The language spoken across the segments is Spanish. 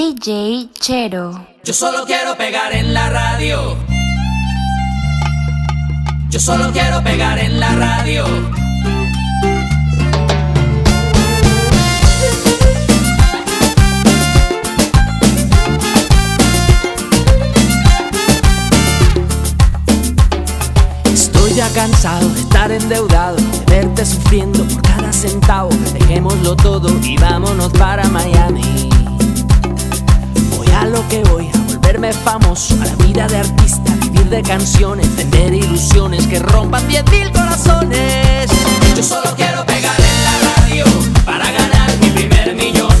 DJ Chero. Yo solo quiero pegar en la radio. Yo solo quiero pegar en la radio. Estoy ya cansado de estar endeudado, de verte sufriendo por cada centavo. Dejémoslo todo y vámonos para Miami lo que voy, a volverme famoso, a la vida de artista, vivir de canciones, vender ilusiones que rompan 10.000 corazones. Yo solo quiero pegar en la radio para ganar mi primer millón,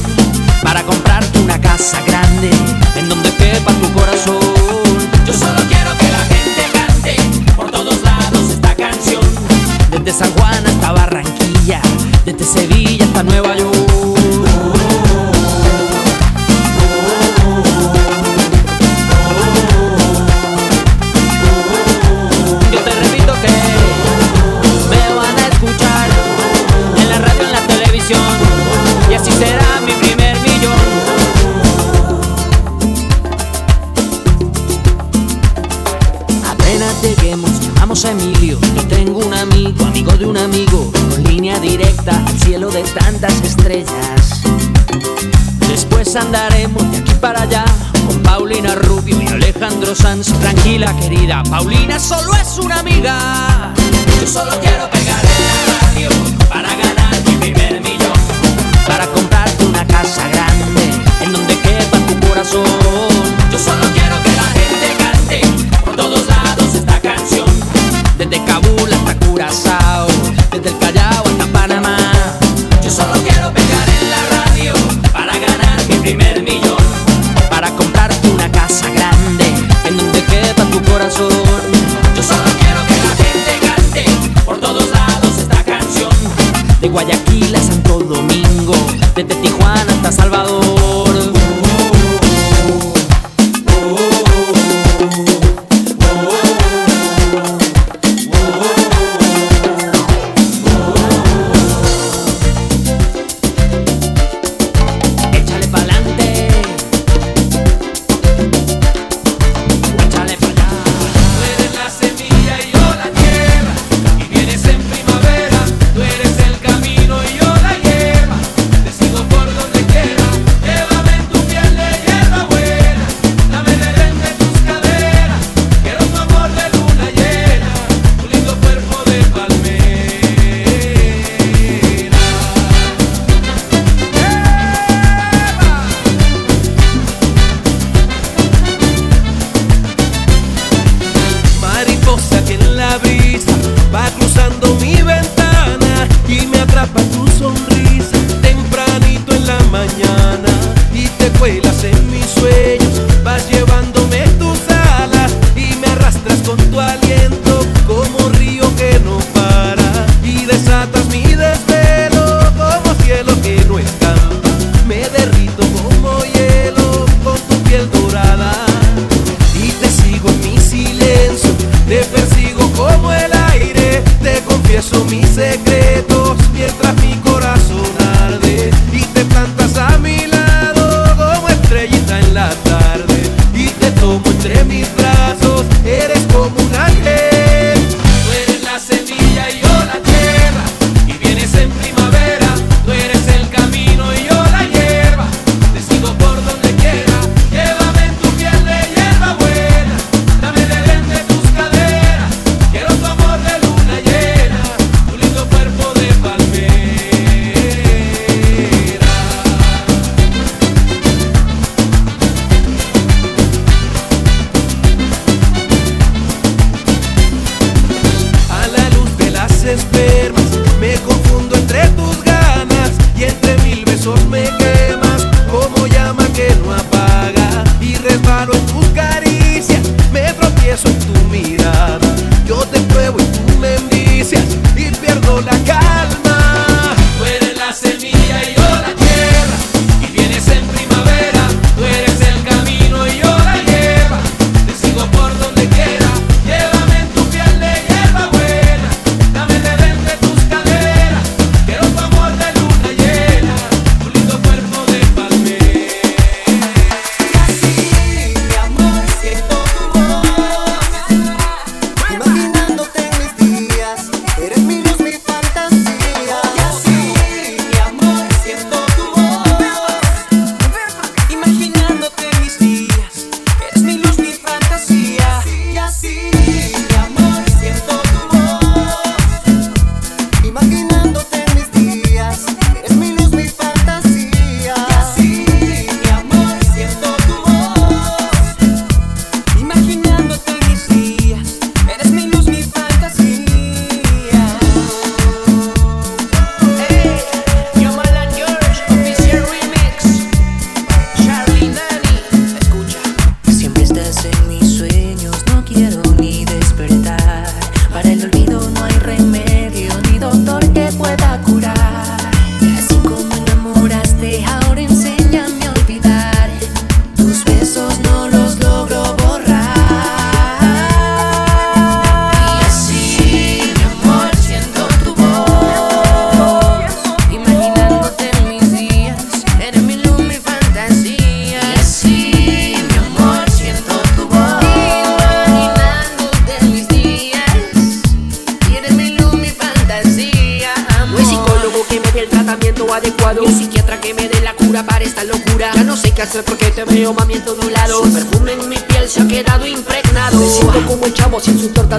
para comprarte una casa grande en donde quepa tu corazón. es una amiga. virtual.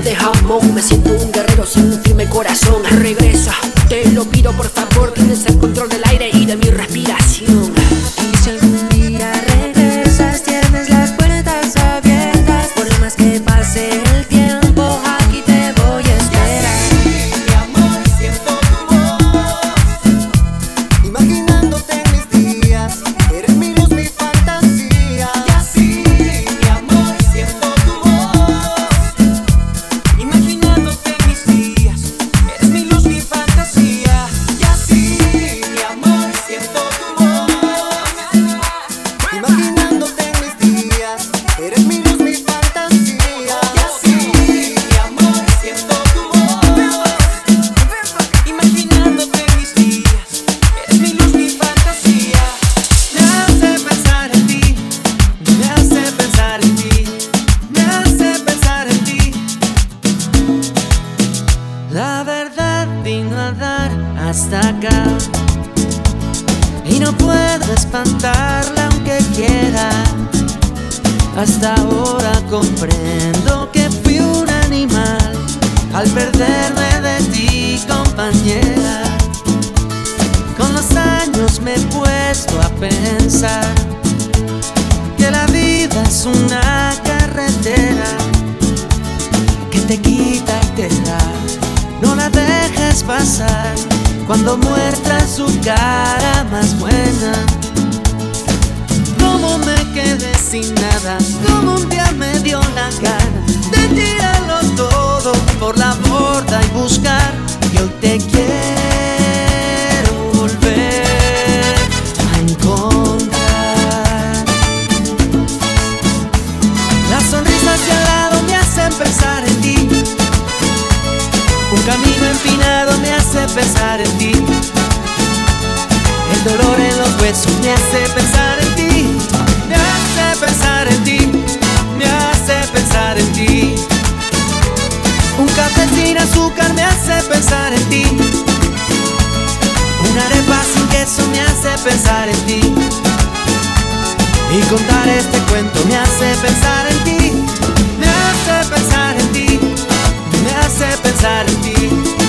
de jamón Me siento un guerrero sin un firme corazón. Regresa, te lo pido por favor Tienes el control de la aunque quiera. Hasta ahora comprendo que fui un animal al perderme de ti, compañera. Con los años me he puesto a pensar que la vida es una carretera que te quita y te da, no la dejes pasar cuando muestra su cara más buena. Como me quedé sin nada, como un día me dio la gana de tirarlo todo por la borda y buscar que hoy te quiero volver a encontrar. Las sonrisas de al lado me hacen pensar en ti, un camino empinado me hace pensar pensar en ti. Una arepa sin queso me hace pensar en ti. Y contar este cuento me hace pensar en ti. Me hace pensar en ti. Me hace pensar en ti.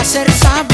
acertar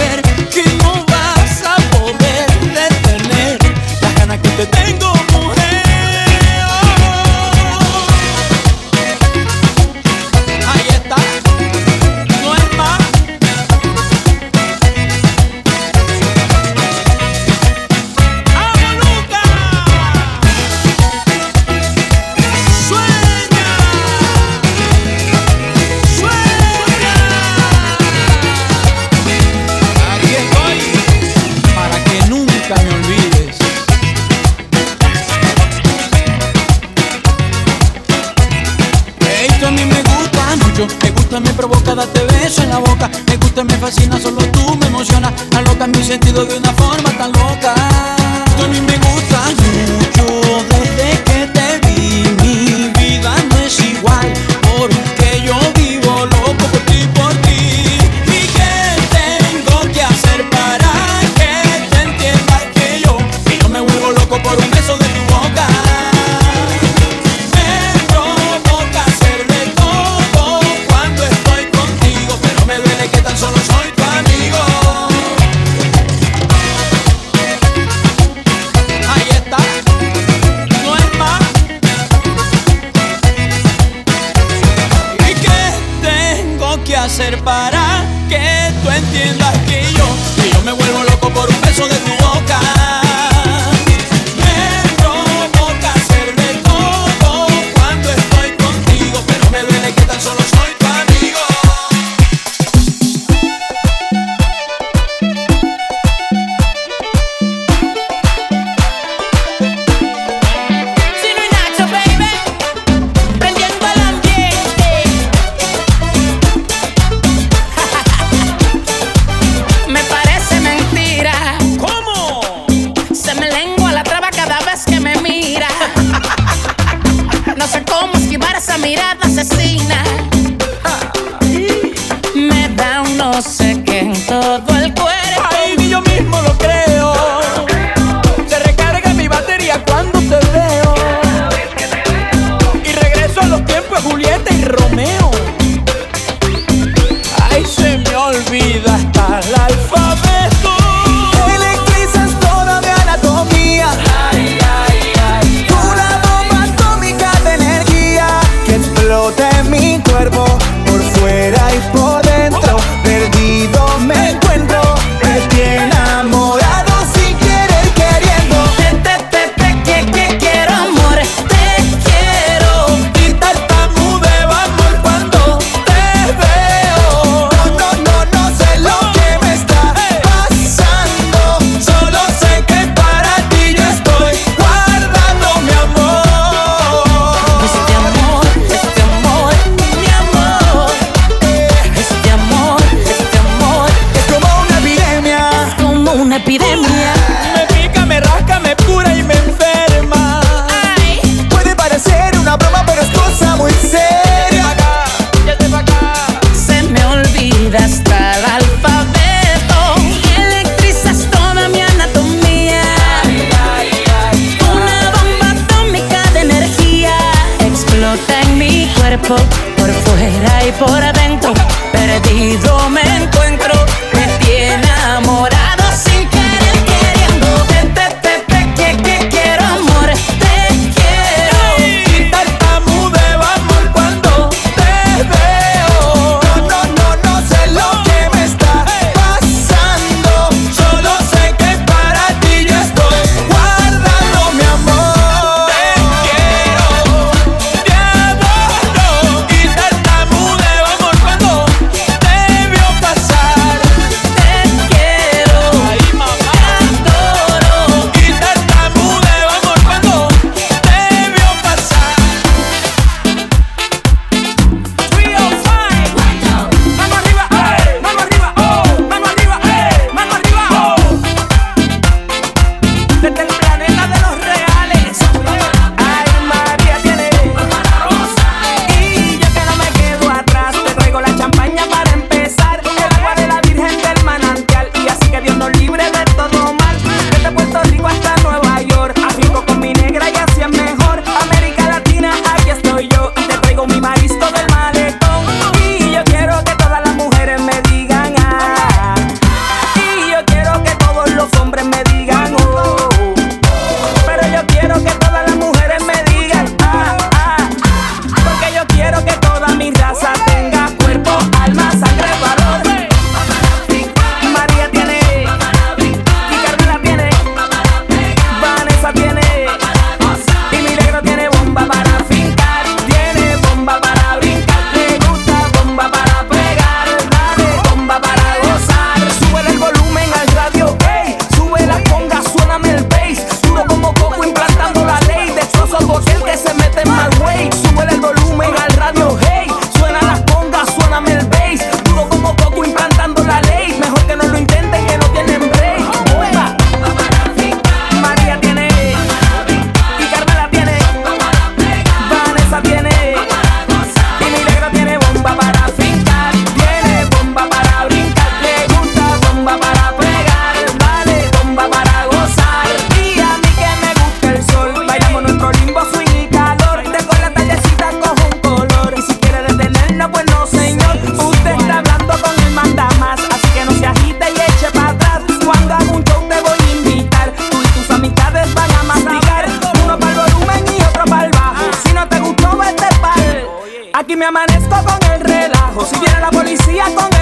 la policía, con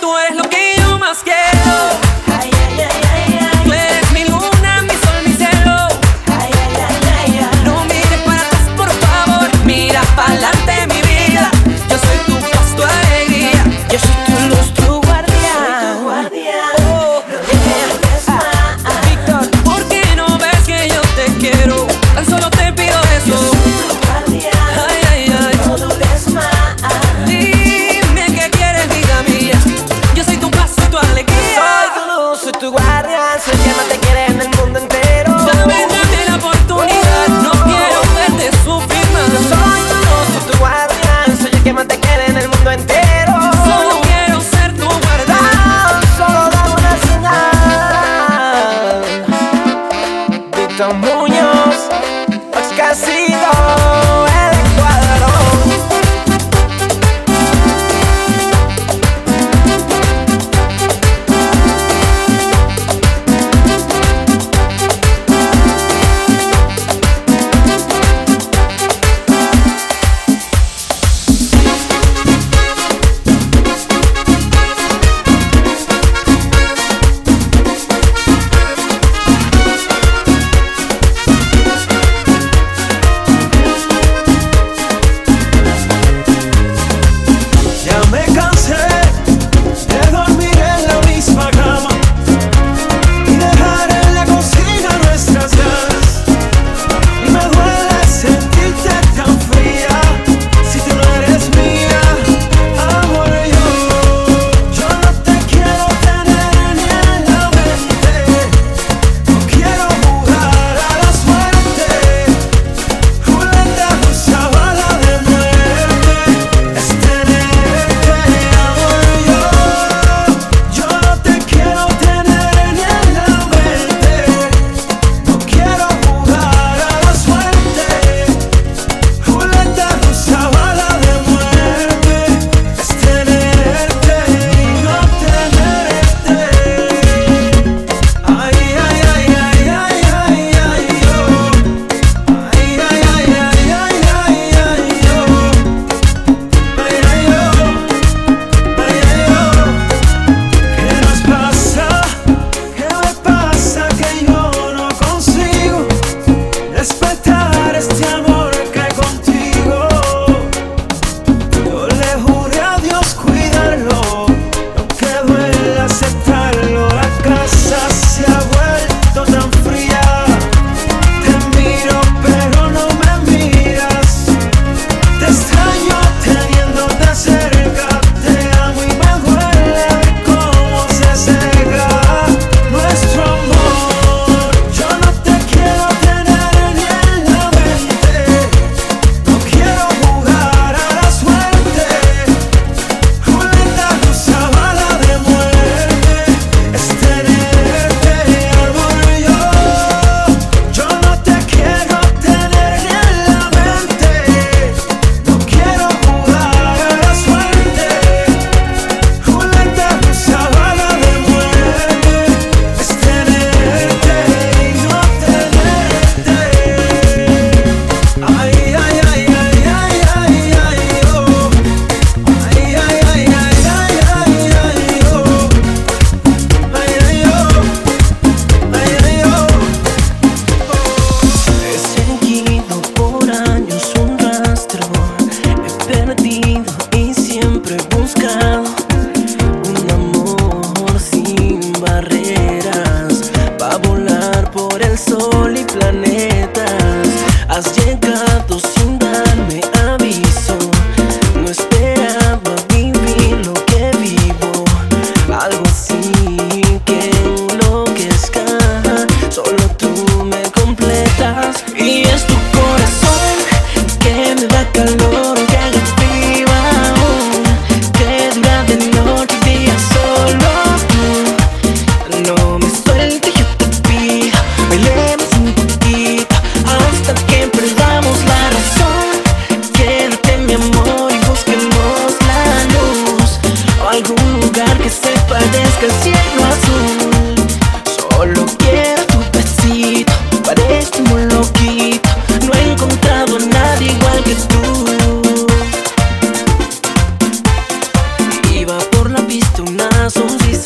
tú eres Roberto Muñoz, Oscarcito.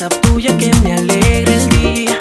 Sonrisa tuya que me alegra el día.